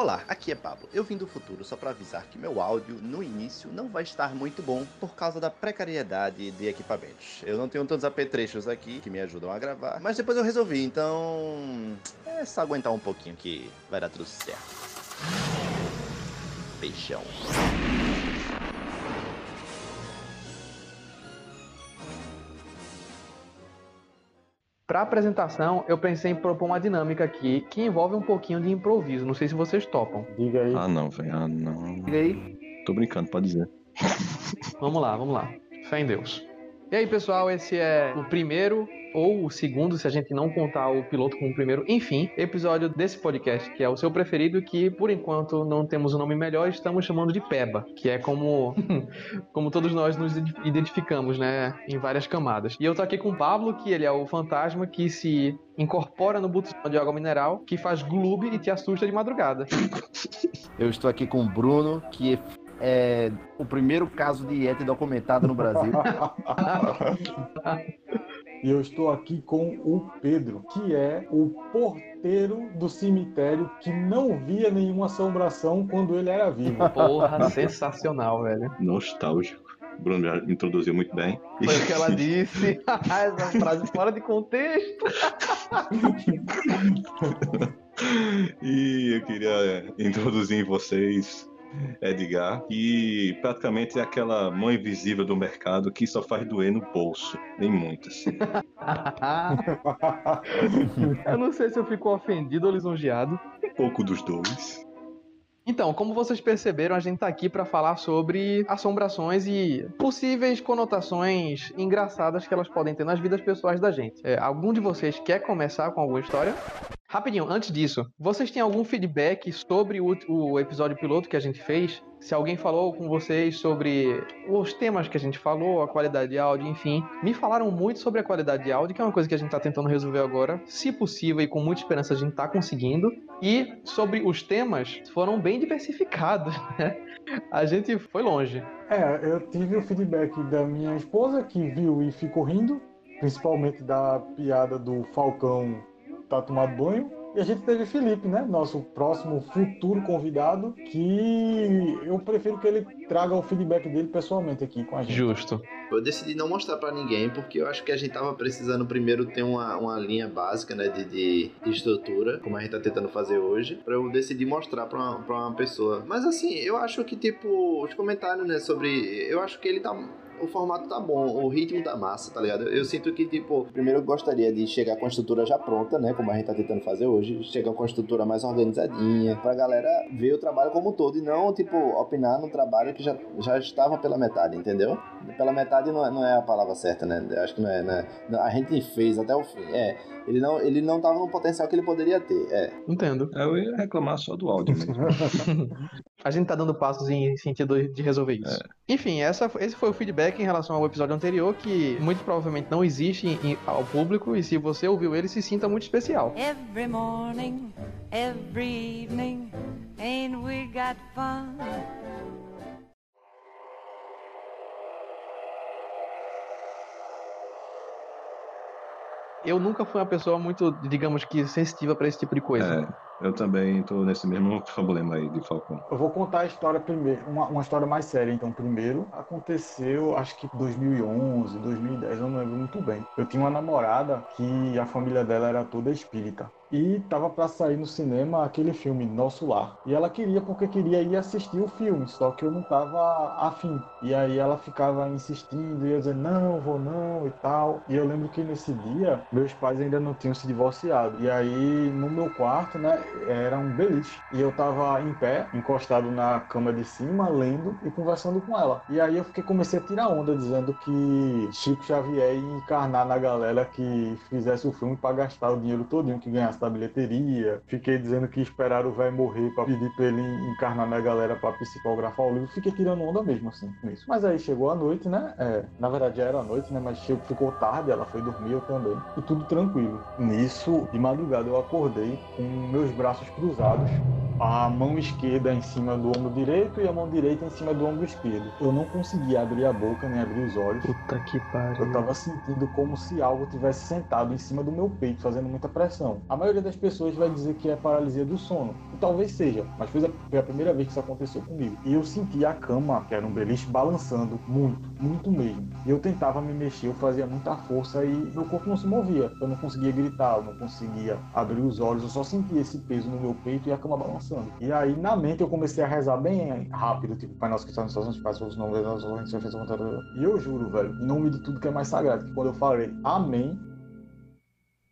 Olá, aqui é Pablo. Eu vim do futuro só para avisar que meu áudio no início não vai estar muito bom por causa da precariedade de equipamentos. Eu não tenho tantos apetrechos aqui que me ajudam a gravar, mas depois eu resolvi, então é só aguentar um pouquinho que vai dar tudo certo. Beijão. Para apresentação, eu pensei em propor uma dinâmica aqui que envolve um pouquinho de improviso. Não sei se vocês topam. Diga aí. Ah, não, velho. Ah, não. Diga aí. Tô brincando, pode dizer. Vamos lá, vamos lá. Fé em Deus. E aí, pessoal, esse é o primeiro ou o segundo, se a gente não contar o piloto como o primeiro, enfim, episódio desse podcast, que é o seu preferido, que por enquanto não temos um nome melhor, estamos chamando de Peba, que é como como todos nós nos identificamos, né, em várias camadas. E eu tô aqui com o Pablo, que ele é o fantasma que se incorpora no botão de água mineral, que faz gloob e te assusta de madrugada. Eu estou aqui com o Bruno, que é o primeiro caso de Yeti documentado no Brasil. E eu estou aqui com o Pedro, que é o porteiro do cemitério que não via nenhuma assombração quando ele era vivo. Porra, sensacional, velho. Nostálgico. Bruno já introduziu muito bem. Foi o que ela disse. Essa frase fora de contexto. e eu queria introduzir em vocês Edgar, que praticamente é aquela mãe invisível do mercado que só faz doer no bolso, nem muitas. eu não sei se eu fico ofendido ou lisonjeado. Um pouco dos dois. Então, como vocês perceberam, a gente tá aqui para falar sobre assombrações e possíveis conotações engraçadas que elas podem ter nas vidas pessoais da gente. É, algum de vocês quer começar com alguma história? Rapidinho, antes disso, vocês têm algum feedback sobre o, o, episódio piloto que a gente fez? Se alguém falou com vocês sobre os temas que a gente falou, a qualidade de áudio, enfim. Me falaram muito sobre a qualidade de áudio, que é uma coisa que a gente está tentando resolver agora. Se possível e com muita esperança a gente está conseguindo. E sobre os temas, foram bem diversificados, né? A gente foi longe. É, eu tive o feedback da minha esposa, que viu e ficou rindo, principalmente da piada do Falcão tá tomado banho. E a gente teve Felipe, né? Nosso próximo futuro convidado, que eu prefiro que ele traga o feedback dele pessoalmente aqui com a gente. Justo. Eu decidi não mostrar para ninguém, porque eu acho que a gente tava precisando primeiro ter uma, uma linha básica, né, de, de, de estrutura, como a gente tá tentando fazer hoje, para eu decidir mostrar pra uma, pra uma pessoa. Mas assim, eu acho que, tipo, os comentários, né, sobre. Eu acho que ele tá o formato tá bom, o ritmo tá massa, tá ligado? Eu sinto que, tipo, primeiro eu gostaria de chegar com a estrutura já pronta, né? Como a gente tá tentando fazer hoje. Chegar com a estrutura mais organizadinha, pra galera ver o trabalho como um todo e não, tipo, opinar no trabalho que já, já estava pela metade, entendeu? Pela metade não é, não é a palavra certa, né? Acho que não é, né? A gente fez até o fim. É, ele não, ele não tava no potencial que ele poderia ter, é. Entendo. Eu ia reclamar só do áudio mesmo. a gente tá dando passos em sentido de resolver isso. É. Enfim, essa, esse foi o feedback em relação ao episódio anterior, que muito provavelmente não existe em, ao público, e se você ouviu ele, se sinta muito especial. Every morning, every evening, ain't we got fun? eu nunca fui uma pessoa muito, digamos que, sensitiva para esse tipo de coisa. É, eu também estou nesse mesmo problema aí de Falcão. Eu vou contar a história primeiro, uma, uma história mais séria. Então, primeiro, aconteceu, acho que 2011, 2010, eu não lembro muito bem. Eu tinha uma namorada que a família dela era toda espírita e tava para sair no cinema aquele filme Nosso Lar. E ela queria porque queria ir assistir o filme, só que eu não tava afim. E aí ela ficava insistindo, e eu dizendo, não, vou não e tal. E eu lembro que nesse dia, meus pais ainda não tinham se divorciado. E aí no meu quarto, né, era um beliche. E eu tava em pé, encostado na cama de cima, lendo e conversando com ela. E aí eu fiquei, comecei a tirar onda, dizendo que Chico Xavier ia encarnar na galera que fizesse o filme para gastar o dinheiro todinho que ganhasse da bilheteria. Fiquei dizendo que esperaram o velho morrer para pedir pra ele encarnar na galera para psicografar o livro. Fiquei tirando onda mesmo, assim, com isso. Mas aí chegou a noite, né? É, na verdade já era a noite, né? Mas chegou, ficou tarde, ela foi dormir, eu também. E tudo tranquilo. Nisso, de madrugada, eu acordei com meus braços cruzados a mão esquerda em cima do ombro direito e a mão direita em cima do ombro esquerdo. Eu não conseguia abrir a boca nem abrir os olhos. Puta que pariu. Eu tava sentindo como se algo tivesse sentado em cima do meu peito, fazendo muita pressão. A maioria das pessoas vai dizer que é paralisia do sono. E talvez seja, mas foi a, primeira vez que isso aconteceu comigo. E eu senti a cama, que era um beliche, balançando muito, muito mesmo. E eu tentava me mexer, eu fazia muita força e meu corpo não se movia. Eu não conseguia gritar, eu não conseguia abrir os olhos, eu só sentia esse peso no meu peito e a cama balançando. E aí, na mente, eu comecei a rezar bem rápido, tipo, Pai Nosso que está nos céus, paz, os nomes, e eu juro, velho, em nome de tudo que é mais sagrado, que quando eu falei Amém,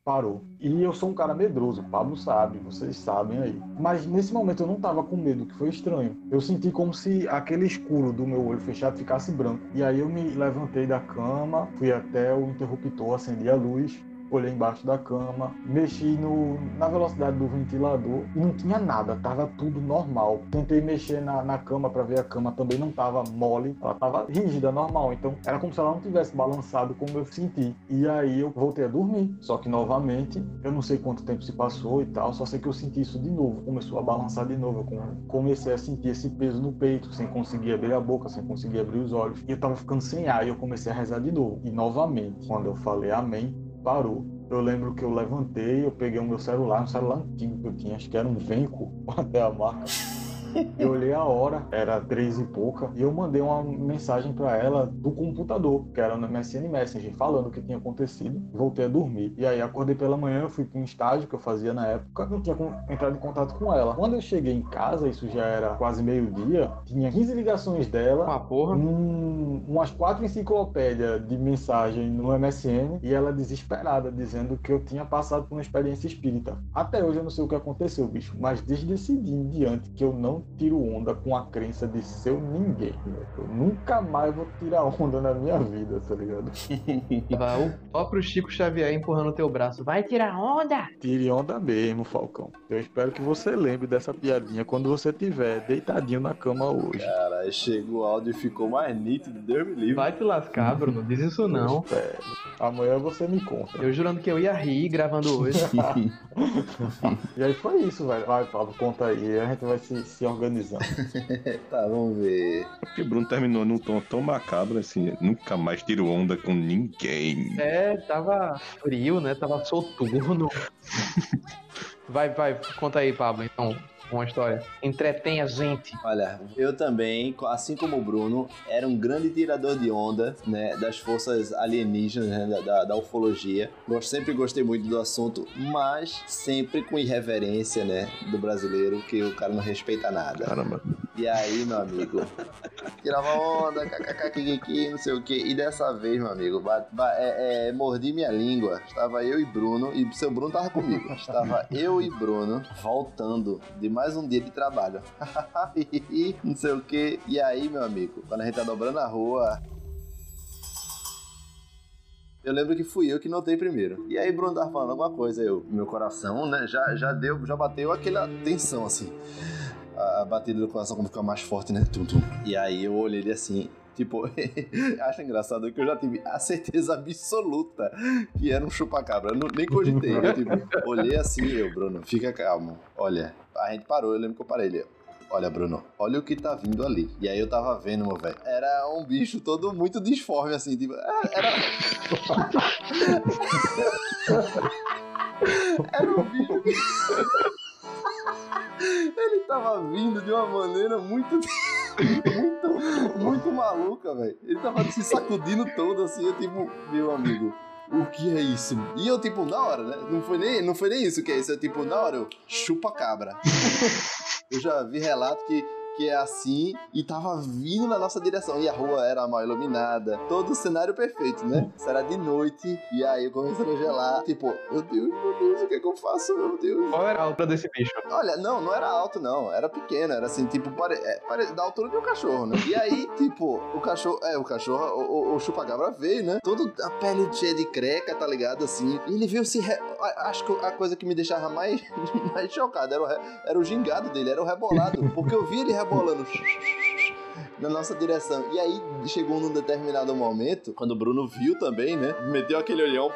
parou. E eu sou um cara medroso, Pablo sabe, vocês sabem aí. Mas nesse momento eu não tava com medo, que foi estranho. Eu senti como se aquele escuro do meu olho fechado ficasse branco. E aí eu me levantei da cama, fui até o interruptor, acendi a luz olhei embaixo da cama, mexi no, na velocidade do ventilador e não tinha nada, tava tudo normal. Tentei mexer na, na cama para ver a cama, também não tava mole, ela tava rígida, normal. Então era como se ela não tivesse balançado como eu senti. E aí eu voltei a dormir, só que novamente, eu não sei quanto tempo se passou e tal, só sei que eu senti isso de novo, começou a balançar de novo. Eu comecei a sentir esse peso no peito, sem conseguir abrir a boca, sem conseguir abrir os olhos. E eu tava ficando sem ar e eu comecei a rezar de novo. E novamente, quando eu falei amém, parou. Eu lembro que eu levantei, eu peguei o meu celular, um celular antigo que eu tinha, acho que era um Venco, até a marca. Eu olhei a hora, era três e pouca, e eu mandei uma mensagem para ela do computador, que era no MSN Messenger, falando o que tinha acontecido. Voltei a dormir. E aí acordei pela manhã, eu fui para um estágio que eu fazia na época, não tinha entrado em contato com ela. Quando eu cheguei em casa, isso já era quase meio-dia, tinha 15 ligações dela, Uma porra. um, umas quatro enciclopédias de mensagem no MSN, e ela desesperada, dizendo que eu tinha passado por uma experiência espírita. Até hoje eu não sei o que aconteceu, bicho, mas desde esse dia em diante que eu não tiro onda com a crença de ser ninguém. Eu nunca mais vou tirar onda na minha vida, tá ligado? Vai o próprio Chico Xavier empurrando teu braço. Vai tirar onda! Tire onda mesmo, Falcão. Eu espero que você lembre dessa piadinha quando você estiver deitadinho na cama hoje. Cara, chegou o áudio e ficou mais nítido, Deus me livre. Vai te lascar, Bruno. Diz isso não. Espero. Amanhã você me conta. Eu jurando que eu ia rir gravando hoje. E aí foi isso, velho. Vai, Pablo, conta aí. A gente vai se, se organizando. Tá, vamos ver. Porque Bruno terminou num tom tão macabro assim, nunca mais tiro onda com ninguém. É, tava frio, né? Tava soturno. Vai, vai, conta aí, Pablo, então, uma história. Entretém a gente. Olha, eu também, assim como o Bruno, era um grande tirador de onda, né, das forças alienígenas, né, da, da, da ufologia. Eu sempre gostei muito do assunto, mas sempre com irreverência, né, do brasileiro, que o cara não respeita nada. Caramba. E aí, meu amigo, tirava onda, kkkk, não sei o que. E dessa vez, meu amigo, é, é, mordi minha língua. Estava eu e Bruno, e seu Bruno tava comigo. Estava eu e Bruno voltando de mais um dia de trabalho. não sei o que. E aí, meu amigo, quando a gente tá dobrando a rua. Eu lembro que fui eu que notei primeiro. E aí, Bruno tava falando alguma coisa. Eu, meu coração, né, já, já deu, já bateu aquela tensão assim a batida do coração como fica mais forte, né? Tum, tum. E aí eu olhei ele assim, tipo, acho engraçado que eu já tive a certeza absoluta que era um chupacabra. Eu não, nem cogitei. Eu tipo, olhei assim, eu, Bruno, fica calmo. Olha, a gente parou, eu lembro que eu parei ele. Olha, Bruno, olha o que tá vindo ali. E aí eu tava vendo, meu velho. Era um bicho todo muito disforme, assim, tipo. Era. Era um bicho. Ele tava vindo de uma maneira muito. Muito, muito maluca, velho. Ele tava se sacudindo todo assim, eu tipo, meu amigo. O que é isso? E eu, tipo, na hora, né? Não foi nem, não foi nem isso que é isso. Eu, tipo, na hora, eu chupa cabra. eu já vi relato que, que é assim e tava vindo na nossa direção. E a rua era mal iluminada. Todo o cenário perfeito, né? Isso era de noite. E aí eu comecei a gelar. Tipo, meu Deus, meu Deus, o que é que eu faço, meu Deus? Qual era a altura desse bicho? Olha, não, não era alto, não. Era pequeno. Era assim, tipo, pare... é, pare... da altura de um cachorro, né? E aí, tipo, o cachorro. É, o cachorro, o, o, o chupacabra veio, né? Todo a pele cheia de creca, tá ligado? Assim. E ele veio se. Re... Acho que a coisa que me deixava mais, mais chocado era o, re- era o gingado dele, era o rebolado. Porque eu vi ele rebolando. Na nossa direção. E aí chegou num determinado momento, quando o Bruno viu também, né? Meteu aquele olhão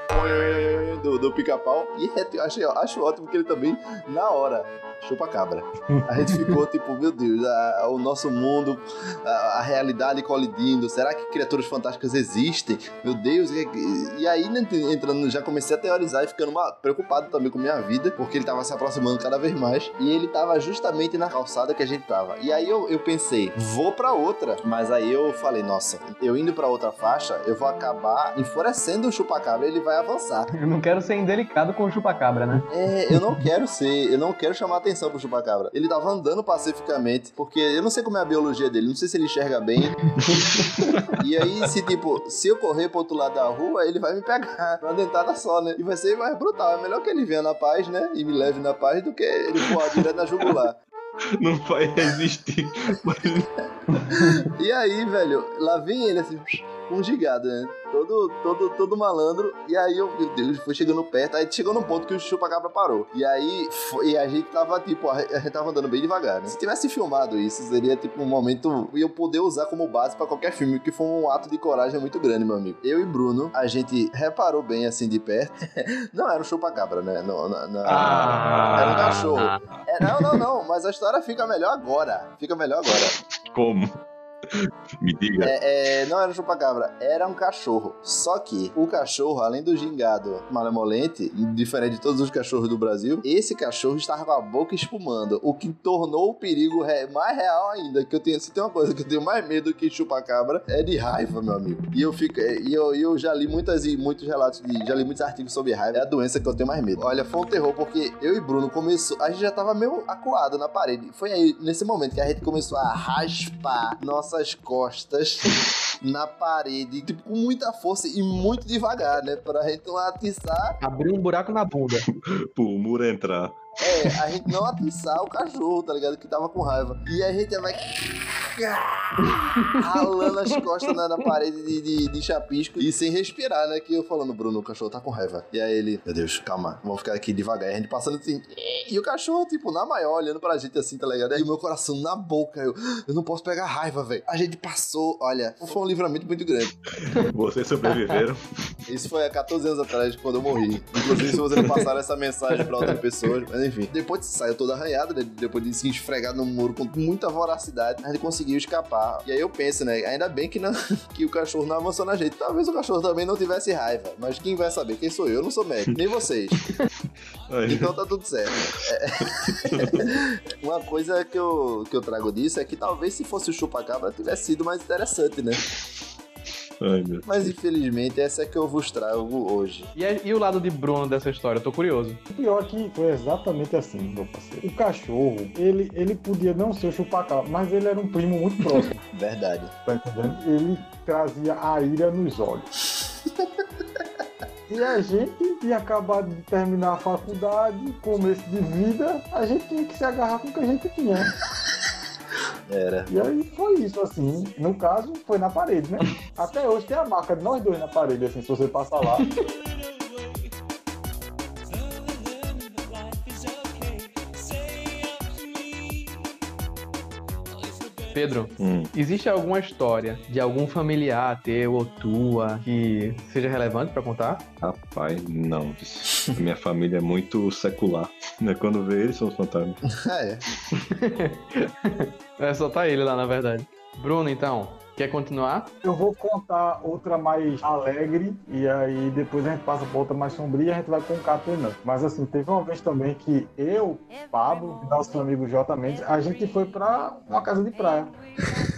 do, do pica-pau. E é, achei, acho ótimo que ele também, na hora, chupa-cabra. A gente ficou tipo, meu Deus, a- o nosso mundo, a, a realidade colidindo. Será que criaturas fantásticas existem? Meu Deus. E, e aí, né, entrando, já comecei a teorizar e ficando uma- preocupado também com minha vida, porque ele tava se aproximando cada vez mais. E ele tava justamente na calçada que a gente tava. E aí eu, eu pensei, vou pra outra. Mas aí eu falei, nossa, eu indo pra outra faixa, eu vou acabar enfurecendo o chupacabra e ele vai avançar. Eu não quero ser indelicado com o chupacabra, né? É, eu não quero ser, eu não quero chamar atenção pro chupacabra. Ele tava andando pacificamente, porque eu não sei como é a biologia dele, não sei se ele enxerga bem. e aí, se tipo, se eu correr pro outro lado da rua, ele vai me pegar uma dentada só, né? E vai ser mais brutal. É melhor que ele venha na paz, né? E me leve na paz do que ele voar direto na jugular. Não vai resistir. E aí, velho, lá vem ele assim, um gigado, né? Todo, todo, todo malandro. E aí, eu, meu Deus, foi chegando perto. Aí chegou num ponto que o chupacabra parou. E aí, foi- e a gente tava, tipo, a gente tava andando bem devagar, né? Se tivesse filmado isso, seria, tipo, um momento. E eu poder usar como base pra qualquer filme, que foi um ato de coragem muito grande, meu amigo. Eu e Bruno, a gente reparou bem assim de perto. Não era um chupacabra, né? Não, não, não. Era um cachorro. É, não, não, não. Mas a história fica melhor agora. Fica melhor agora. Como? Me diga. É, é, não era chupacabra, era um cachorro. Só que o cachorro, além do gingado malemolente, diferente de todos os cachorros do Brasil, esse cachorro estava com a boca espumando, o que tornou o perigo mais real ainda. Que eu tenho, se tem uma coisa que eu tenho mais medo que chupacabra, é de raiva, meu amigo. E eu fico, e eu, eu já li muitas e muitos relatos de, já li muitos artigos sobre raiva. É a doença que eu tenho mais medo. Olha, foi um terror porque eu e Bruno começou, a gente já tava meio acuado na parede. Foi aí nesse momento que a gente começou a raspar nossas costas na parede, tipo, com muita força e muito devagar, né? Pra gente não atiçar, Abriu um buraco na bunda. Pro muro entrar. É, a gente não atiçar o cachorro, tá ligado? Que tava com raiva. E a gente vai ralando as costas na, na parede de, de, de chapisco e sem respirar, né? Que eu falando, Bruno, o cachorro tá com raiva. E aí ele, meu Deus, calma, vamos ficar aqui devagar. E a gente passando assim, e o cachorro, tipo, na maior, olhando pra gente assim, tá ligado? E o meu coração na boca, eu, eu não posso pegar raiva, velho. A gente passou, olha, foi um livramento muito grande. Vocês sobreviveram. Isso foi há 14 anos atrás, quando eu morri. Inclusive, se vocês não passaram essa mensagem pra outras pessoas. Mas enfim, depois saiu toda arranhada, né? depois de se esfregar no muro com muita voracidade, a gente conseguiu escapar. E aí eu penso, né? Ainda bem que, não, que o cachorro não avançou na gente. Talvez o cachorro também não tivesse raiva. Mas quem vai saber? Quem sou eu? Eu não sou médico, nem vocês. Então tá tudo certo. É. Uma coisa que eu, que eu trago disso é que talvez se fosse o chupacabra tivesse sido mais interessante, né? Ai, meu Mas infelizmente essa é que eu vos trago hoje. E, é- e o lado de Bruno dessa história? Eu tô curioso. O pior é que foi exatamente assim, meu parceiro. O cachorro, ele, ele podia não ser o chupacabra, mas ele era um primo muito próximo, Verdade. tá entendendo? Ele trazia a ira nos olhos. E a gente tinha acabado de terminar a faculdade, começo de vida, a gente tinha que se agarrar com o que a gente tinha. Era. E aí foi isso, assim. No caso, foi na parede, né? Até hoje tem a marca de nós dois na parede, assim, se você passar lá. Pedro, Hum, existe alguma história de algum familiar teu ou tua que seja relevante pra contar? rapaz, não. Minha família é muito secular. Né? Quando vê eles, são os fantasmas. Ah, é. É, só tá ele lá, na verdade. Bruno, então, quer continuar? Eu vou contar outra mais alegre e aí depois a gente passa pra outra mais sombria e a gente vai concatenando. Mas assim, teve uma vez também que eu, Pablo e nosso amigo J Mendes, a gente foi pra uma casa de praia.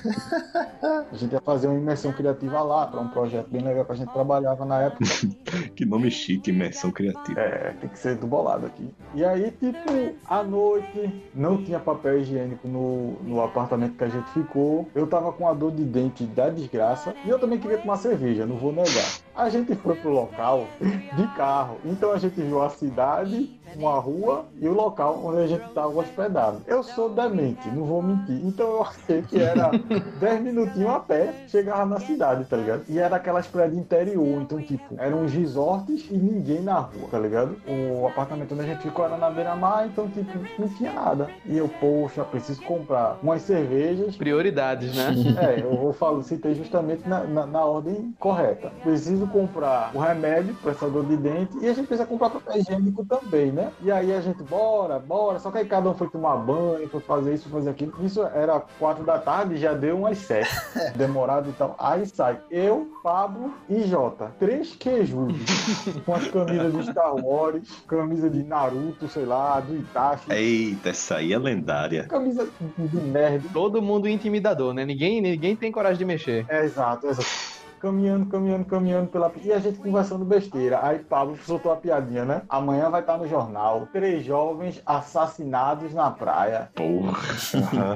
A gente ia fazer uma imersão criativa lá, para um projeto bem legal que a gente trabalhava na época. Que nome chique, imersão criativa. É, tem que ser do bolado aqui. E aí, tipo, à noite, não tinha papel higiênico no, no apartamento que a gente ficou. Eu tava com a dor de dente da desgraça. E eu também queria tomar cerveja, não vou negar. A gente foi pro local de carro. Então a gente viu a cidade, uma rua e o local onde a gente tava hospedado. Eu sou demente, não vou mentir. Então eu achei que era 10 minutinhos a pé, chegava na cidade, tá ligado? E era aquelas praias de interior. Então, tipo, eram uns resorts e ninguém na rua, tá ligado? O apartamento onde a gente ficou era na beira-mar, então, tipo, não tinha nada. E eu, poxa, preciso comprar umas cervejas Prioridades, né? é, eu vou falar, citei justamente na, na, na ordem correta. Preciso comprar o remédio, prestador de dente, e a gente precisa comprar papel higiênico também, né? E aí a gente, bora, bora. Só que aí cada um foi tomar banho, foi fazer isso, fazer aquilo. Isso era quatro da tarde, já deu umas sete. Demorado e tal. Aí sai eu, Pablo e Jota. Três quejudos. com as camisas de Star Wars, camisa de Naruto, sei lá, do Itachi. Eita, essa aí é lendária. Camisa de nerd. Todo mundo intimidador, né? Ninguém, ninguém tem coragem de mexer. É, exato, exato. Caminhando, caminhando, caminhando pela. E a gente conversando besteira. Aí Pablo soltou a piadinha, né? Amanhã vai estar no jornal. Três jovens assassinados na praia. Porra.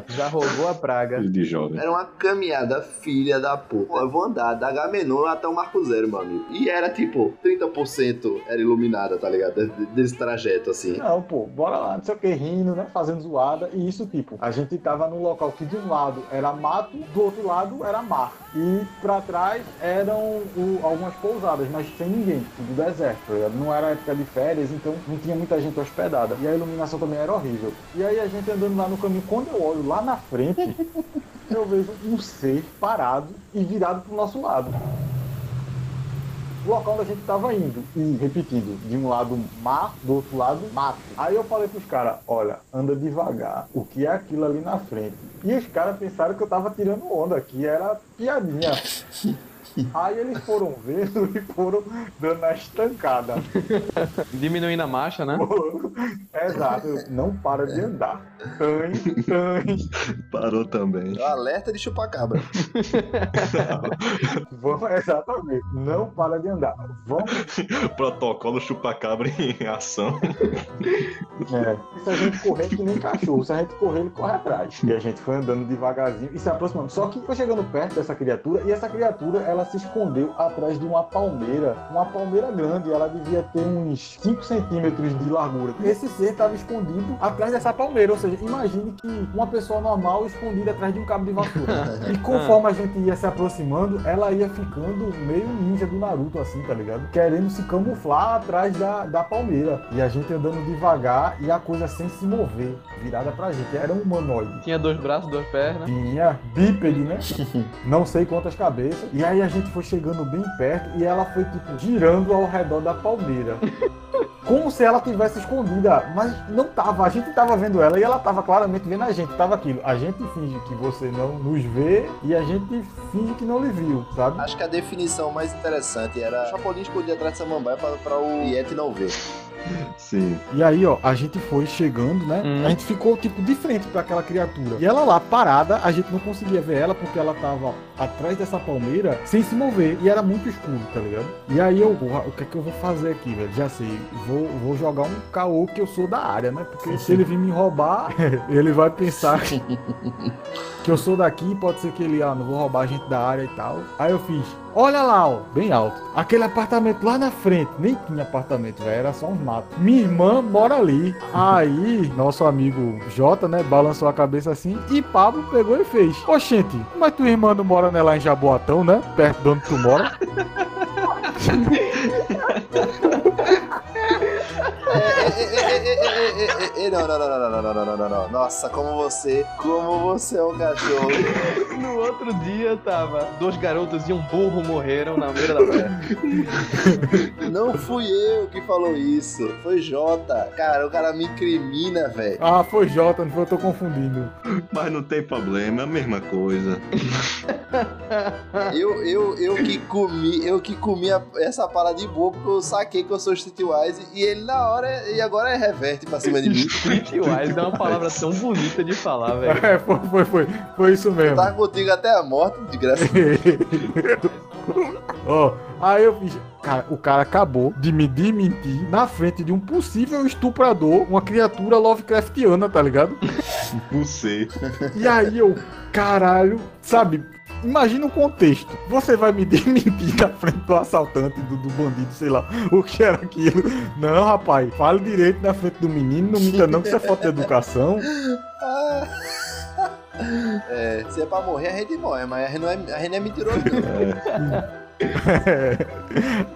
Já rogou a praga. de jovem. Era uma caminhada filha da puta. Eu vou andar da Gamenon até o Marco Zero, meu amigo. E era tipo, 30% era iluminada, tá ligado? De- Desse trajeto, assim. Não, pô, bora lá, não sei o que, rindo, né? Fazendo zoada. E isso, tipo, a gente tava num local que de um lado era mato, do outro lado era mar. E pra trás eram o- algumas pousadas, mas sem ninguém, tudo deserto. tá? Não era época de férias, então não tinha muita gente hospedada. E a iluminação também era horrível. E aí a gente andando lá no caminho, quando eu olho lá na frente, eu vejo um ser parado e virado pro nosso lado o local onde a gente tava indo. E, repetindo, de um lado mar, do outro lado mato. Aí eu falei pros caras, olha, anda devagar. O que é aquilo ali na frente? E os caras pensaram que eu tava tirando onda, que era piadinha. Aí eles foram vendo e foram dando a estancada. Diminuindo a marcha, né? Exato, não para de andar. Tãe, tãe. Parou também. É o alerta de chupacabra. Vamos, exatamente, não para de andar. Vamos Protocolo chupacabra em ação. É. Se a gente correr que nem cachorro, se a gente correr, ele corre atrás. E a gente foi andando devagarzinho e se aproximando. Só que foi chegando perto dessa criatura e essa criatura ela se escondeu atrás de uma palmeira. Uma palmeira grande, ela devia ter uns 5 centímetros de largura. Esse ser estava escondido atrás dessa palmeira. Ou seja, imagine que uma pessoa normal escondida atrás de um cabo de vassoura. E conforme a gente ia se aproximando, ela ia ficando meio ninja do Naruto, assim, tá ligado? Querendo se camuflar atrás da, da palmeira. E a gente andando devagar e a coisa sem se mover, virada pra gente. Era um humanoide. Tinha dois braços, duas pernas. Tinha bípede, né? Não sei quantas cabeças. E aí a gente foi chegando bem perto e ela foi, tipo, girando ao redor da palmeira. Como se ela tivesse escondida, mas não tava. A gente tava vendo ela e ela tava claramente vendo a gente. Tava aquilo. A gente finge que você não nos vê e a gente finge que não lhe viu, sabe? Acho que a definição mais interessante era Chapolin escondido atrás de samambaia pra, pra o Yeti não ver. Sim. E aí, ó, a gente foi chegando, né? Hum. A gente ficou, tipo, de frente pra aquela criatura. E ela lá, parada, a gente não conseguia ver ela porque ela tava atrás dessa palmeira sem se mover. E era muito escuro, tá ligado? E aí eu, porra, o que é que eu vou fazer aqui, velho? Já sei, vou, vou jogar um caô que eu sou da área, né? Porque se ele vir me roubar, ele vai pensar que eu sou daqui, pode ser que ele, ah, não vou roubar gente da área e tal. Aí eu fiz, olha lá, ó, bem alto. Aquele apartamento lá na frente, nem tinha apartamento, velho, era só uns matos. Minha irmã mora ali. Aí, nosso amigo Jota, né, balançou a cabeça assim e Pablo pegou e fez. Oxente, mas tua irmã não mora né, lá em Jaboatão, né? Perto de onde tu mora. Não, não, não, não, não, não, não, não, Nossa, como você, como você é um cachorro. No outro dia tava, dois garotos e um burro morreram na beira da praia. Não fui eu que falou isso, foi Jota. Cara, o cara me incrimina, velho. Ah, foi Jota, não foi eu tô confundindo. Mas não tem problema, é a mesma coisa. eu, eu, eu que comi, eu que comi essa parada de burro porque eu saquei que eu sou Streetwise e ele na hora e agora é reverte pra cima de mim. Streetwise é uma palavra tão bonita de falar, velho. É, foi, foi, foi. Foi isso mesmo. Tá contigo até a morte, de graça. Ó, aí eu fiz. Cara, o cara acabou de me desmentir na frente de um possível estuprador, uma criatura Lovecraftiana, tá ligado? Você. E aí eu, caralho, sabe? Imagina o contexto. Você vai me desmentir na frente do assaltante, do, do bandido, sei lá, o que era aquilo. Não, rapaz, fale direito na frente do menino, não minta não que isso é falta de educação. É, se é pra morrer, a gente morre, mas a gente não é, a gente é mentiroso, não.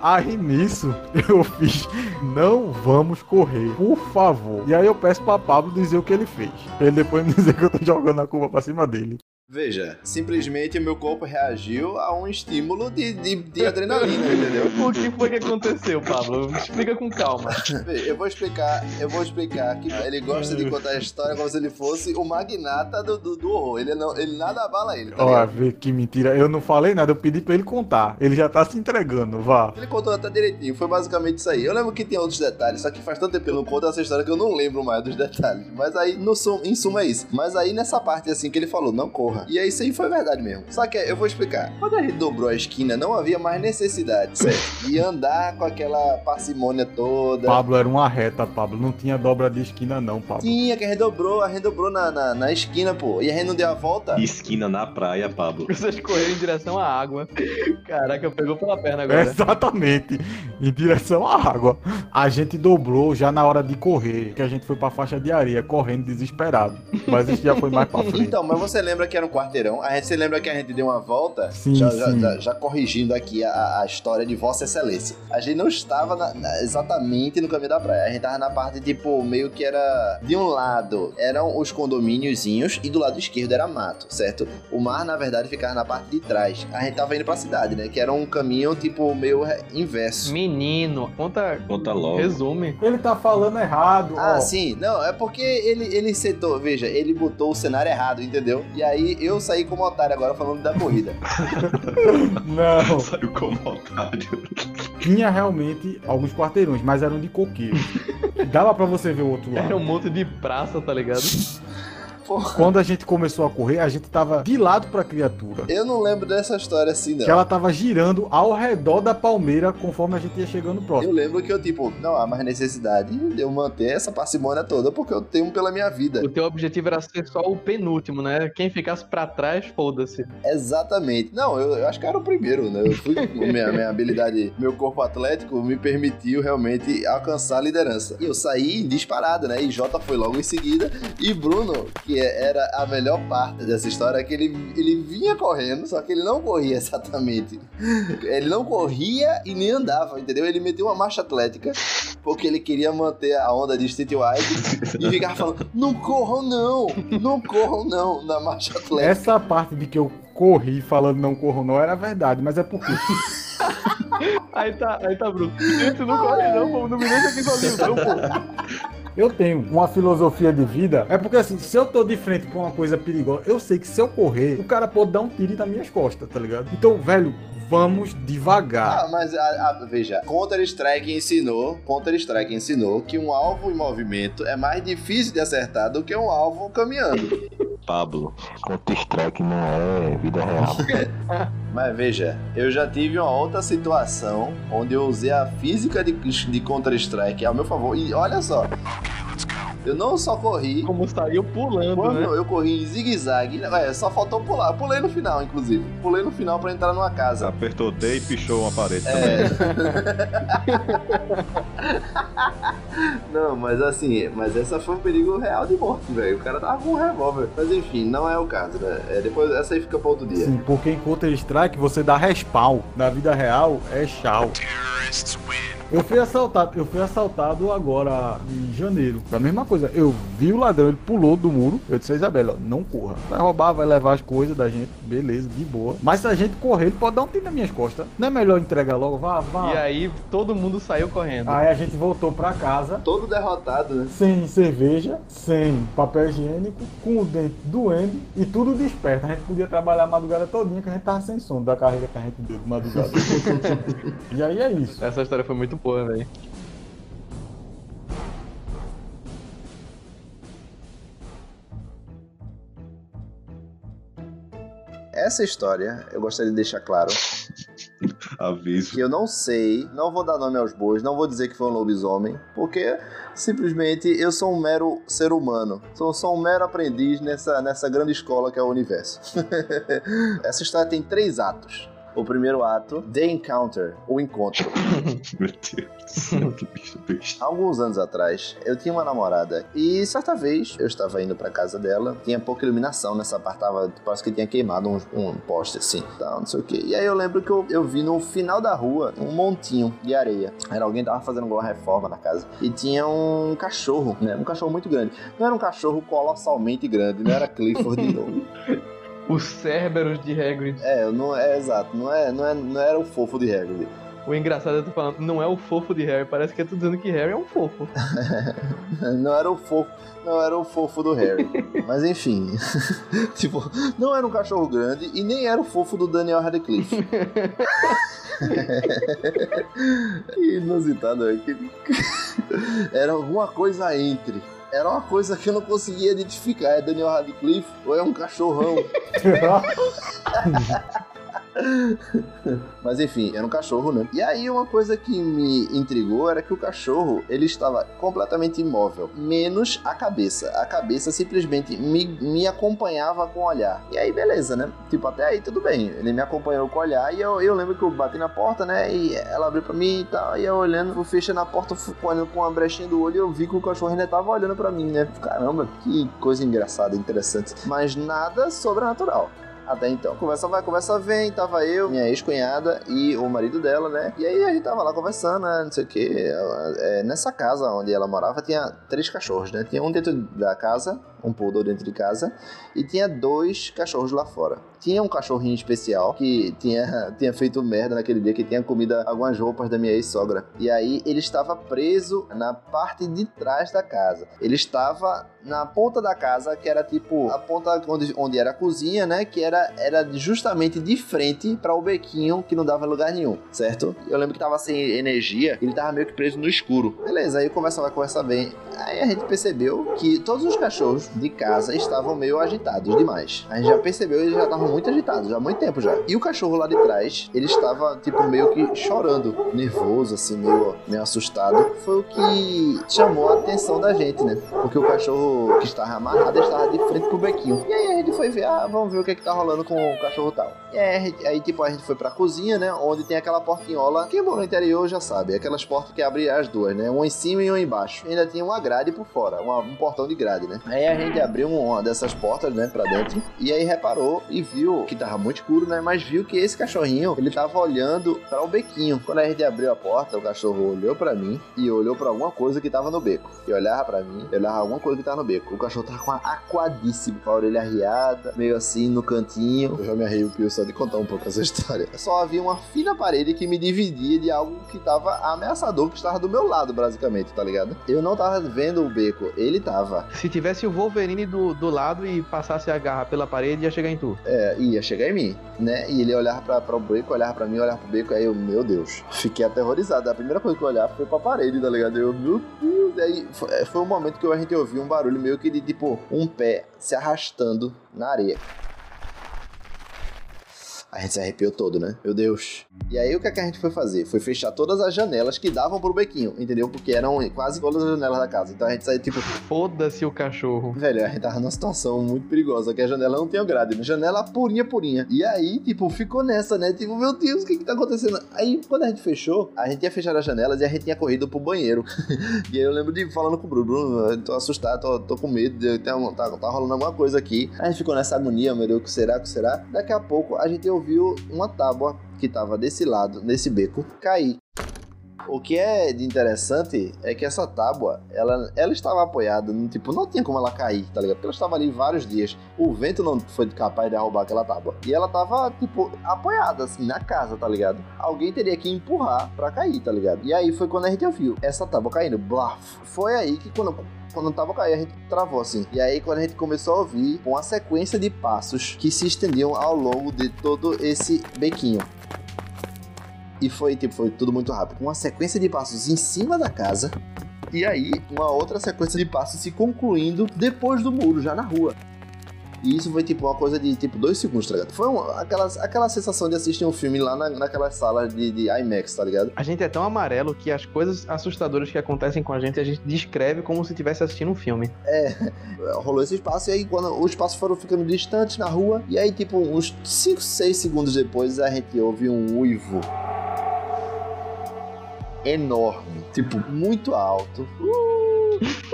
Aí nisso eu fiz, não vamos correr, por favor. E aí eu peço pra Pablo dizer o que ele fez. Pra ele depois me dizer que eu tô jogando a culpa pra cima dele. Veja, simplesmente o meu corpo reagiu a um estímulo de, de, de adrenalina, entendeu? O que foi que aconteceu, Pablo? Explica com calma. Vê, Eu vou explicar, eu vou explicar que ele gosta de contar a história como se ele fosse o magnata do, do, do horror. Ele, não, ele nada abala ele, tá vê que mentira. Eu não falei nada, eu pedi pra ele contar. Ele já tá se entregando, vá. Ele contou até direitinho, foi basicamente isso aí. Eu lembro que tem outros detalhes, só que faz tanto tempo que eu não conto essa história que eu não lembro mais dos detalhes. Mas aí, no sum, em suma, é isso. Mas aí, nessa parte assim que ele falou, não corra. E aí, isso aí foi verdade mesmo. Só que eu vou explicar. Quando a gente dobrou a esquina, não havia mais necessidade, certo? De andar com aquela parcimônia toda. Pablo era uma reta, Pablo. Não tinha dobra de esquina, não, Pablo. Tinha, que a gente dobrou, a gente dobrou na, na, na esquina, pô. E a gente não deu a volta. Esquina na praia, Pablo. Vocês correram em direção à água. Caraca, pegou pela perna agora. Exatamente, em direção à água. A gente dobrou já na hora de correr, que a gente foi pra faixa de areia, correndo desesperado. Mas isso já foi mais pra frente. Então, mas você lembra que era um quarteirão? A gente, você lembra que a gente deu uma volta? Sim, já, sim. já- já corrigindo aqui a, a história de Vossa Excelência. A gente não estava na- na- exatamente no caminho da praia. A gente tava na parte, tipo, meio que era. De um lado eram os condomíniozinhos e do lado esquerdo era mato, certo? O mar, na verdade, ficava na parte de trás. A gente tava indo pra cidade, né? Que era um caminho, tipo, meio inverso. Menino, conta. Conta logo. Resume. Ele tá falando errado. Ah, ó. sim. Não, é porque ele, ele setou, veja, ele botou o cenário errado, entendeu? E aí eu saí como otário agora falando da corrida. Não, Saiu como otário. tinha realmente alguns quarteirões, mas eram de coqueiro. Dava pra você ver o outro lado. Era um monte de praça, tá ligado? Porra, Quando a gente começou a correr, a gente tava de lado pra criatura. eu não lembro dessa história assim, não. Que ela tava girando ao redor da palmeira conforme a gente ia chegando Eu próximo. lembro que eu, tipo, não há mais necessidade de eu manter essa parcimônia toda, porque eu tenho pela minha vida. O teu objetivo era ser só o penúltimo, né? Quem ficasse pra trás, foda-se. Exatamente. Não, eu, eu acho que era o primeiro, né? Eu fui, minha, minha habilidade, meu corpo atlético me permitiu realmente alcançar a liderança. E eu saí disparado, né? E Jota foi logo em seguida. E Bruno, que era a melhor parte dessa história, é que ele, ele vinha correndo, só que ele não corria exatamente. Ele não corria e nem andava, entendeu? Ele meteu uma marcha atlética, porque ele queria manter a onda de streetwise e ficava falando: não corram não, não corram não, na marcha atlética. Essa parte de que eu corri falando não corro não era verdade, mas é porque Aí tá, aí tá, Bruno. Gente, não corre não, pô. Não me deixa aqui sozinho, não, pô. Eu tenho uma filosofia de vida. É porque assim, se eu tô de frente pra uma coisa perigosa, eu sei que se eu correr, o cara pode dar um tiro nas minhas costas, tá ligado? Então, velho, vamos devagar. Ah, mas a- a- veja, Counter-Strike ensinou, Counter-Strike ensinou que um alvo em movimento é mais difícil de acertar do que um alvo caminhando. Pablo. Counter-Strike não é vida real. Mas veja, eu já tive uma outra situação onde eu usei a física de, de Counter-Strike ao meu favor. E olha só, eu não só corri, Como saiu pulando, quando né? eu corri em zigue-zague, é, só faltou pular. Eu pulei no final, inclusive. Pulei no final pra entrar numa casa. Apertou D e pichou uma parede É. também. Não, mas assim, mas essa foi um perigo real de morte, velho. O cara tava com um revólver. Mas enfim, não é o caso, né? É, depois, essa aí fica pra outro dia. Sim, porque em Counter-Strike você dá respawn. Na vida real é chau. Eu fui assaltado, eu fui assaltado agora em janeiro. Foi a mesma coisa. Eu vi o ladrão, ele pulou do muro. Eu disse a Isabela, ó, não corra. Vai roubar, vai levar as coisas da gente. Beleza, de boa. Mas se a gente correr, ele pode dar um tiro nas minhas costas. Não é melhor entregar logo? Vá, vá. E aí todo mundo saiu correndo. Aí a gente voltou pra casa. Todo derrotado, né? Sem cerveja, sem papel higiênico, com o dente doendo e tudo desperto. A gente podia trabalhar a madrugada todinha, que a gente tava sem sono da carreira que a gente deu de madrugada. e aí é isso. Essa história foi muito boa, velho. Essa história, eu gostaria de deixar claro Aviso. que eu não sei, não vou dar nome aos bois, não vou dizer que foi um lobisomem, porque simplesmente eu sou um mero ser humano. Sou só um mero aprendiz nessa, nessa grande escola que é o universo. Essa história tem três atos. O primeiro ato, The Encounter, o encontro. Meu Deus. que bicho besta. Alguns anos atrás, eu tinha uma namorada e certa vez eu estava indo pra casa dela, tinha pouca iluminação nessa parte, tava, parece que tinha queimado um, um poste assim, tal, não sei o que. E aí eu lembro que eu, eu vi no final da rua um montinho de areia. Era alguém que tava fazendo alguma reforma na casa e tinha um cachorro, né? Um cachorro muito grande. Não era um cachorro colossalmente grande, não era Clifford de novo. O Cerberus de Hagrid. É, não é exato, não, é, não, é, não era o fofo de Hagrid. O engraçado é tu falando, não é o fofo de Harry, parece que é tu dizendo que Harry é um fofo. não era o fofo, não era o fofo do Harry. Mas enfim, tipo, não era um cachorro grande e nem era o fofo do Daniel Radcliffe. que inusitado, é que era alguma coisa entre. Era uma coisa que eu não conseguia identificar. É Daniel Radcliffe ou é um cachorrão? Mas enfim, era um cachorro, né? E aí uma coisa que me intrigou era que o cachorro, ele estava completamente imóvel, menos a cabeça. A cabeça simplesmente me, me acompanhava com o olhar. E aí beleza, né? Tipo, até aí tudo bem. Ele me acompanhou com o olhar e eu, eu lembro que eu bati na porta, né? E ela abriu pra mim e tal. E eu olhando, fechando a porta, olhando com uma brechinha do olho, eu vi que o cachorro ainda tava olhando pra mim, né? Caramba, que coisa engraçada, interessante. Mas nada sobrenatural até então. Conversa vai, conversa vem, tava eu, minha ex-cunhada e o marido dela, né? E aí a gente tava lá conversando, né? Não sei o que. É, nessa casa onde ela morava tinha três cachorros, né? Tinha um dentro da casa, um poodle dentro de casa, e tinha dois cachorros lá fora. Tinha um cachorrinho especial que tinha, tinha feito merda naquele dia, que tinha comido algumas roupas da minha ex-sogra. E aí ele estava preso na parte de trás da casa. Ele estava na ponta da casa, que era tipo a ponta onde, onde era a cozinha, né? Que era, era justamente de frente para o bequinho que não dava lugar nenhum, certo? Eu lembro que tava sem energia, ele tava meio que preso no escuro. Beleza, aí conversa vai, conversa bem. Aí a gente percebeu que todos os cachorros de casa estavam meio agitados demais. A gente já percebeu eles já estavam muito agitados, já há muito tempo já. E o cachorro lá de trás, ele estava, tipo, meio que chorando, nervoso, assim, meio, meio assustado. Foi o que chamou a atenção da gente, né? Porque o cachorro que estava amarrado estava de frente pro bequinho. E aí a gente foi ver, ah, vamos ver o que é que tá rolando com o cachorro tal. E aí, aí, tipo, a gente foi pra cozinha, né? Onde tem aquela portinhola. Quem mora no interior já sabe, aquelas portas que abrem as duas, né? Uma em cima e uma embaixo. E ainda tinha uma grade por fora, uma, um portão de grade, né? Aí a gente abriu uma dessas portas, né, pra dentro. E aí reparou e viu que tava muito escuro, né? Mas viu que esse cachorrinho, ele tava olhando para o bequinho. Quando a gente abriu a porta, o cachorro olhou para mim e olhou para alguma coisa que tava no beco. E olhava para mim, olhava alguma coisa que tava no beco. O cachorro tava com a aquadíssimo, com a orelha arriada, meio assim no cantinho. Eu já me arrepio só de contar um pouco essa história. Só havia uma fina parede que me dividia de algo que tava ameaçador, que estava do meu lado, basicamente, tá ligado? Eu não tava vendo o beco, ele tava. Se tivesse o Wolverine do, do lado e passasse a garra pela parede, ia chegar em tu. É, ia chegar em mim, né? E ele olhava pra, pra o beco, olhava pra mim, olhava pro beco, aí eu, meu Deus, fiquei aterrorizado. A primeira coisa que eu olhava foi pra parede, tá ligado? Eu, meu Deus, aí foi, foi um momento que a gente ouviu um barulho meio que de tipo um pé se arrastando na areia. A gente se arrepiou todo, né? Meu Deus. E aí o que, é que a gente foi fazer? Foi fechar todas as janelas que davam pro bequinho, entendeu? Porque eram quase todas as janelas da casa. Então a gente saiu tipo. Foda-se o cachorro. Velho, a gente tava numa situação muito perigosa, que a janela não tinha grade, né? Janela purinha, purinha. E aí, tipo, ficou nessa, né? Tipo, meu Deus, o que que tá acontecendo? Aí, quando a gente fechou, a gente ia fechar as janelas e a gente tinha corrido pro banheiro. e aí eu lembro de falando com o Bruno, Bruno, tô assustado, tô, tô com medo, tem, tá, tá rolando alguma coisa aqui. A gente ficou nessa agonia, meu Deus, o que será, o que será? Daqui a pouco a gente ouviu uma tábua que tava desse lado, nesse beco, cair. O que é de interessante é que essa tábua, ela, ela estava apoiada, no, tipo, não tinha como ela cair, tá ligado? Porque ela estava ali vários dias. O vento não foi capaz de derrubar aquela tábua. E ela tava, tipo, apoiada, assim, na casa, tá ligado? Alguém teria que empurrar pra cair, tá ligado? E aí foi quando a gente ouviu essa tábua caindo, blaf. Foi aí que quando quando tava caindo, a gente travou assim. E aí, quando a gente começou a ouvir uma sequência de passos que se estendiam ao longo de todo esse bequinho. E foi, tipo, foi tudo muito rápido. Uma sequência de passos em cima da casa. E aí, uma outra sequência de passos se concluindo depois do muro, já na rua. E isso foi tipo uma coisa de tipo dois segundos, tá ligado? Foi uma, aquela, aquela sensação de assistir um filme lá na, naquela sala de, de IMAX, tá ligado? A gente é tão amarelo que as coisas assustadoras que acontecem com a gente, a gente descreve como se estivesse assistindo um filme. É, rolou esse espaço e aí quando os passos foram ficando distantes na rua, e aí tipo uns 5, 6 segundos depois a gente ouve um uivo enorme, tipo, muito alto. Uh!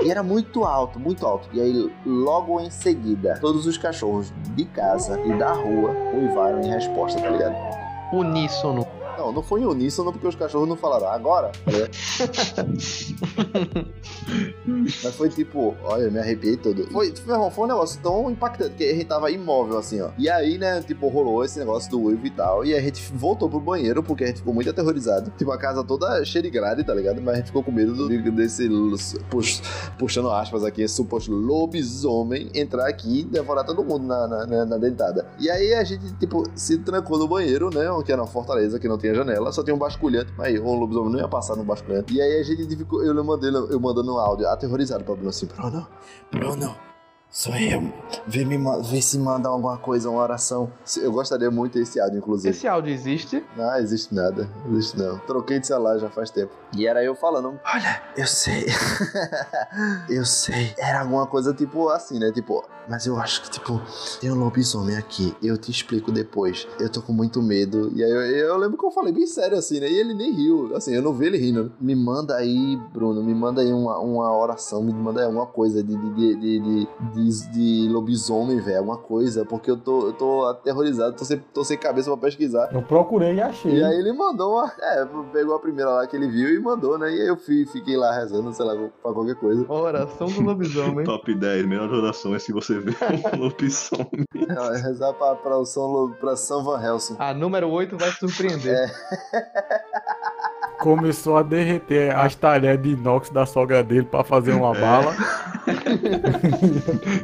E era muito alto, muito alto. E aí, logo em seguida, todos os cachorros de casa e da rua uivaram em resposta, tá ligado? Uníssono. Não, Não, foi em uníssono porque os cachorros não falaram agora. tá? Mas foi tipo, olha, eu me arrepiei todo. Foi, irmão, foi um negócio tão impactante que a gente tava imóvel assim, ó. E aí, né, tipo, rolou esse negócio do uivo e tal. E a gente voltou pro banheiro porque a gente ficou muito aterrorizado. Tipo, a casa toda cheia de grade, tá ligado? Mas a gente ficou com medo do, desse, pux- puxando aspas aqui, esse suposto lobisomem entrar aqui e devorar todo mundo na, na, na- na dentada. E aí a gente, tipo, se trancou no banheiro, né? Que era uma fortaleza que não tinha janela, só tinha um basculhante. Mas aí, o lobisomem não ia passar no basculhante. E aí a gente ficou, eu mandei, eu mandando um áudio aterrorizado pra Bruno assim, Bruno, Bruno. Sou eu. Vê, me, vê se manda alguma coisa, uma oração. Eu gostaria muito desse áudio, inclusive. Esse áudio existe. Não, existe nada. Existe não. Troquei de celular já faz tempo. E era eu falando. Olha, eu sei. eu sei. Era alguma coisa tipo assim, né? Tipo, mas eu acho que, tipo, tem um lobisomem aqui. Eu te explico depois. Eu tô com muito medo. E aí eu, eu lembro que eu falei bem sério assim, né? E ele nem riu. Assim, eu não vi ele rindo. Me manda aí, Bruno, me manda aí uma, uma oração, me manda aí alguma coisa de, de, de, de, de, de- lobisomem, velho. Alguma coisa. Porque eu tô, eu tô aterrorizado, tô sem, tô sem cabeça pra pesquisar. Eu procurei e achei. E aí ele mandou uma. É, pegou a primeira lá que ele viu e mandou, né? E aí eu fui, fiquei lá rezando, sei lá, pra qualquer coisa. Oração do lobisomem. Top 10 melhores orações se você vê um lobisomem. É, Rezar pra, pra, o São, Lo- pra São Van Helsing. A número 8 vai surpreender. Começou a derreter as talheres de inox da sogra dele pra fazer uma É. bala.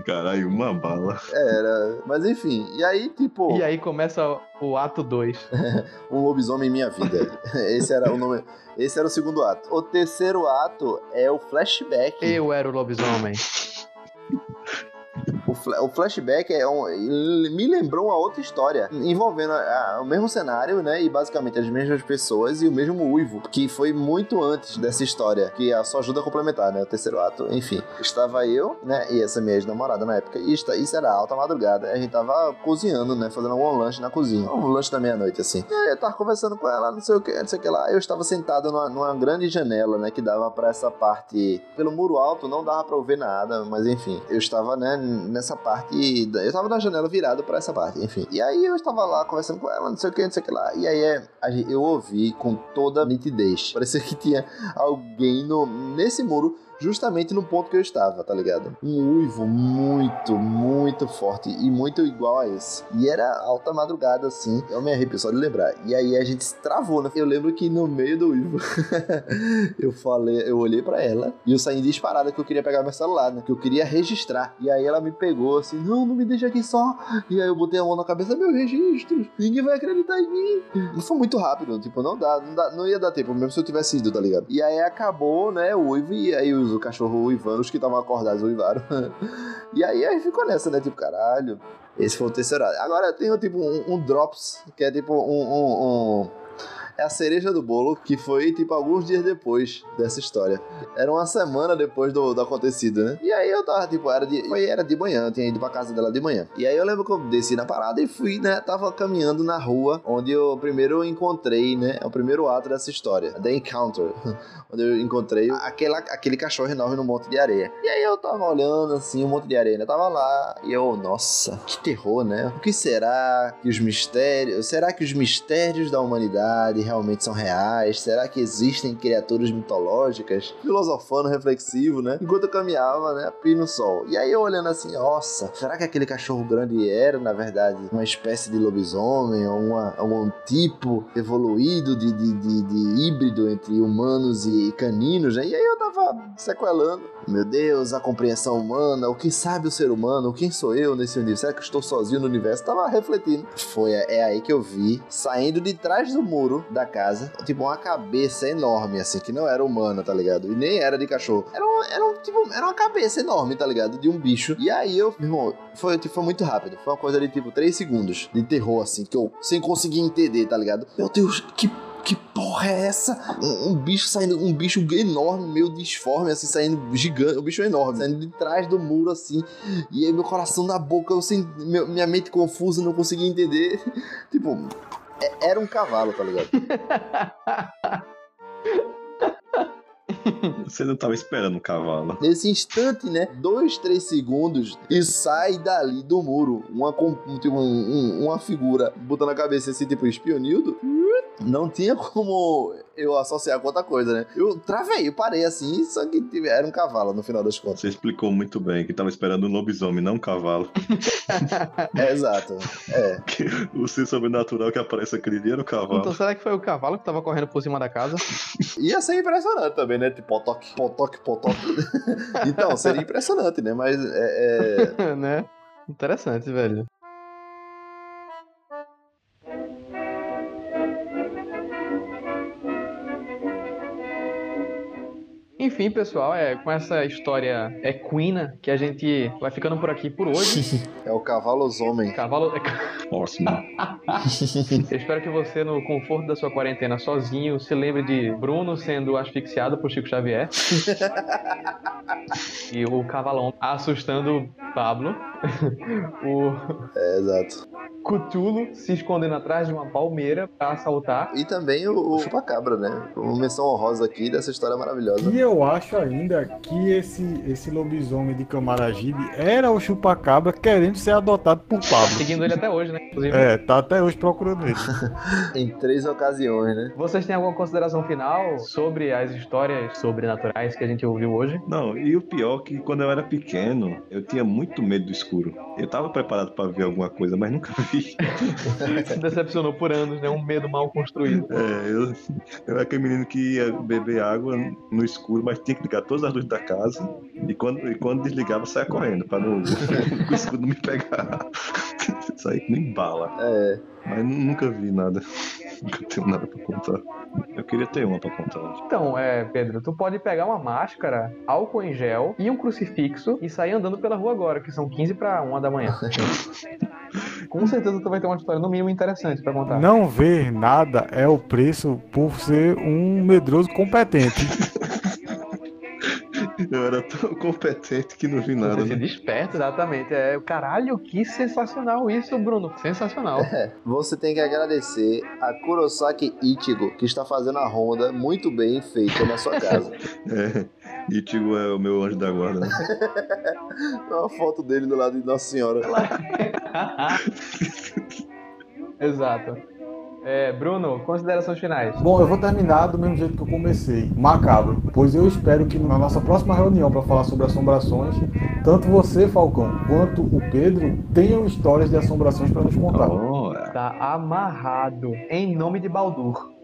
Caralho, uma bala. Era. Mas enfim, e aí, tipo, E aí começa o ato 2. um lobisomem em minha vida. Esse era o nome. Esse era o segundo ato. O terceiro ato é o flashback. Eu era o lobisomem. O, fla- o flashback é um, me lembrou uma outra história envolvendo a- a- o mesmo cenário, né? E basicamente as mesmas pessoas e o mesmo uivo, que foi muito antes dessa história, que a- só ajuda a complementar, né? O terceiro ato, enfim. Estava eu, né? E essa minha ex-namorada na época. E esta- isso era alta madrugada. A gente tava cozinhando, né? Fazendo algum lanche na cozinha. Um lanche da meia-noite, assim. E eu tava conversando com ela, não sei o que, não sei o que lá. Eu estava sentado numa, numa grande janela, né? Que dava pra essa parte. Pelo muro alto, não dava pra eu ver nada, mas enfim. Eu estava, né? Nessa parte. da- Eu estava na janela virado pra essa parte, enfim. E aí eu estava lá conversando com ela, não sei o que, não sei o que lá. E aí é, eu ouvi com toda nitidez. Parecia que tinha alguém no, nesse muro. Justamente no ponto que eu estava, tá ligado? Um uivo muito, muito forte e muito igual a esse. E era alta madrugada, assim. Eu me arrepio só de lembrar. E aí a gente travou, né? Eu lembro que no meio do uivo, eu falei, eu olhei pra ela e eu saí disparada que eu queria pegar meu celular, né? Que eu queria registrar. E aí ela me pegou assim, não, não me deixa aqui só. E aí eu botei a mão na cabeça, meu registro, ninguém vai acreditar em mim. Foi muito rápido, tipo, não dá, não dá, não ia dar tempo, mesmo se eu tivesse ido, tá ligado? E aí acabou, né, o uivo, e aí os cachorros uivando, os que estavam acordados uivaram. e aí aí ficou nessa, né, tipo, caralho. Esse foi o terceiro. Agora tenho, tipo, um, um Drops, que é tipo um- um- um é a cereja do bolo, que foi, tipo, alguns dias depois dessa história. Era uma semana depois do, do acontecido, né? E aí eu tava, tipo, era de, foi, era de manhã, eu tinha ido pra casa dela de manhã. E aí eu lembro que eu desci na parada e fui, né? Tava caminhando na rua, onde eu primeiro encontrei, né? É o primeiro ato dessa história, The Encounter. onde eu encontrei aquela, aquele cachorro enorme no monte de areia. E aí eu tava olhando, assim, um monte de areia, né? Tava lá, e eu, nossa, que terror, né? O que será que os mistérios... Será que os mistérios da humanidade realmente são reais? Será que existem criaturas mitológicas? Filosofando, reflexivo, né? Enquanto eu caminhava, né? Pi no sol. E aí eu olhando assim, nossa, será que aquele cachorro grande era, na verdade, uma espécie de lobisomem? Ou uma, algum tipo evoluído de, de, de, de híbrido entre humanos e caninos, né? E aí eu tava sequelando. Meu Deus, a compreensão humana, o que sabe o ser humano, quem sou eu nesse universo? Será que estou sozinho no universo? Tava refletindo. Foi, é aí que eu vi, saindo de trás do muro da casa, tipo uma cabeça enorme, assim, que não era humana, tá ligado? E nem era de cachorro. Era, era, um, tipo, era uma cabeça enorme, tá ligado? De um bicho. E aí eu, meu irmão, foi, tipo, foi muito rápido. Foi uma coisa de tipo 3 segundos de terror, assim, que eu sem conseguir entender, tá ligado? Meu Deus, que que porra é essa? Um, um bicho saindo, um bicho enorme, meio disforme, assim, saindo gigante, um bicho enorme, saindo de trás do muro, assim. E aí meu coração na boca, eu sem, meu- minha mente confusa, não conseguia entender. tipo, é- era um cavalo, tá ligado? Você não tava esperando um cavalo. Nesse instante, né? Dois, três segundos e sai dali do muro uma, tipo, um- um- uma figura botando a cabeça assim, tipo, espionildo. Não tinha como eu associar com outra coisa, né? Eu travei, eu parei assim, só que era um cavalo no final das contas. Você explicou muito bem que tava esperando um lobisomem, não um cavalo. É, exato. É. O ser sobrenatural que aparece aquele dia era o cavalo. Então será que foi o cavalo que tava correndo por cima da casa? Ia ser impressionante também, né? Tipo, potoque, potoque, potoque. então, seria impressionante, né? Mas é, é, né? Interessante, velho. Enfim, pessoal, é com essa história equina que a gente vai ficando por aqui por hoje. é o cavalo homem. Cavalo. Próximo. Eu espero que você, no conforto da sua quarentena sozinho, se lembre de Bruno sendo asfixiado por Chico Xavier. e o cavalão assustando Pablo. o É, exato. Cutulo se escondendo atrás de uma palmeira pra assaltar. E também o, o chupacabra, né? Uma menção honrosa aqui dessa história maravilhosa. E eu acho ainda que esse, esse lobisomem de Camaragibe era o chupacabra querendo ser adotado por Pablo. Seguindo ele até hoje, né? Inclusive. É, tá até hoje procurando ele. Em três ocasiões, né? Vocês têm alguma consideração final sobre as histórias sobrenaturais que a gente ouviu hoje? Não, e o pior é que quando eu era pequeno, eu tinha muito medo do escuro. Eu tava preparado pra ver alguma coisa, mas nunca vi. Se decepcionou por anos, né? Um medo mal construído. É, eu, eu era aquele menino que ia beber água no escuro, mas tinha que ligar todas as luzes da casa. E quando, e quando desligava, saia correndo, pra não, o escuro não me pegar. Sair que nem bala. É. Mas nu- nunca vi nada. Nunca tenho nada pra contar. Eu queria ter uma pra contar. Então, é, Pedro, tu pode pegar uma máscara, álcool em gel e um crucifixo e sair andando pela rua agora, que são 15 pra 1 da manhã. Com certeza tu vai ter uma história no mínimo interessante pra contar. Não ver nada é o preço por ser um medroso competente. Eu era tão competente que não vi nada. Você se né? desperta, exatamente. É, caralho, que sensacional isso, Bruno. Sensacional. Você tem que agradecer a Kurosaki Ichigo, que está fazendo a ronda muito bem feita na sua casa. É. Ichigo é o meu anjo da guarda. né? Uma foto dele do lado de Nossa Senhora. Exato. É, Bruno, considerações finais. Bom, eu vou terminar do mesmo jeito que eu comecei, macabro, pois eu espero que na nossa próxima reunião para falar sobre assombrações, tanto você, Falcão, quanto o Pedro tenham histórias de assombrações para nos contar. Oh, Tá amarrado. Em nome de Baldur.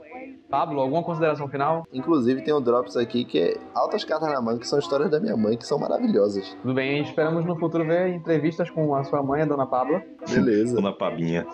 Pablo, alguma consideração final? Inclusive tem um Drops aqui que é Altas Cartas na Manga, que são histórias da minha mãe, que são maravilhosas. Tudo bem, esperamos no futuro ver entrevistas com a sua mãe, a dona Pablo. Beleza. tô na pabinha.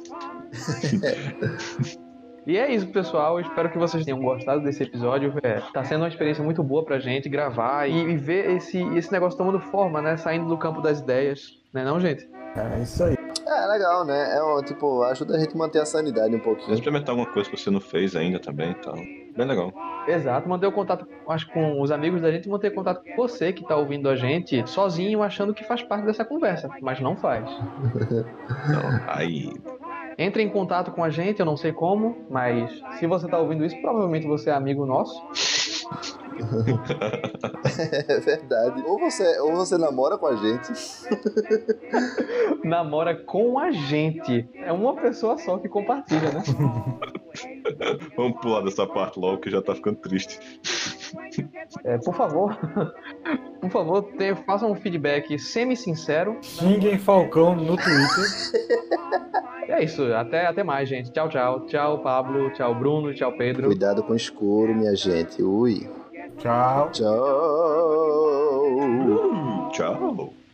E é isso, pessoal. Eu espero que vocês tenham gostado desse episódio. É, tá sendo uma experiência muito boa pra gente gravar e, e ver esse, esse negócio tomando forma, né? Saindo do campo das ideias. Né não, gente? É isso aí. É legal, né? É um, tipo, ajuda a gente a manter a sanidade um pouquinho. experimentar alguma coisa que você não fez ainda também, então. Bem legal. Exato. Manter o contato, acho, com os amigos da gente e manter contato com você que tá ouvindo a gente sozinho, achando que faz parte dessa conversa. Mas não faz. Então, aí. Entre em contato com a gente, eu não sei como, mas se você tá ouvindo isso, provavelmente você é amigo nosso. É verdade. Ou você, ou você namora com a gente. Namora com a gente. É uma pessoa só que compartilha, né? Vamos pular dessa parte logo que já tá ficando triste. É, por favor, por favor, te, façam um feedback semi-sincero. Xinguem Falcão no Twitter. E é isso, até, até mais, gente. Tchau, tchau. Tchau, Pablo. Tchau, Bruno. Tchau, Pedro. Cuidado com o escuro, minha gente. Ui. Tchau. Tchau. Tchau.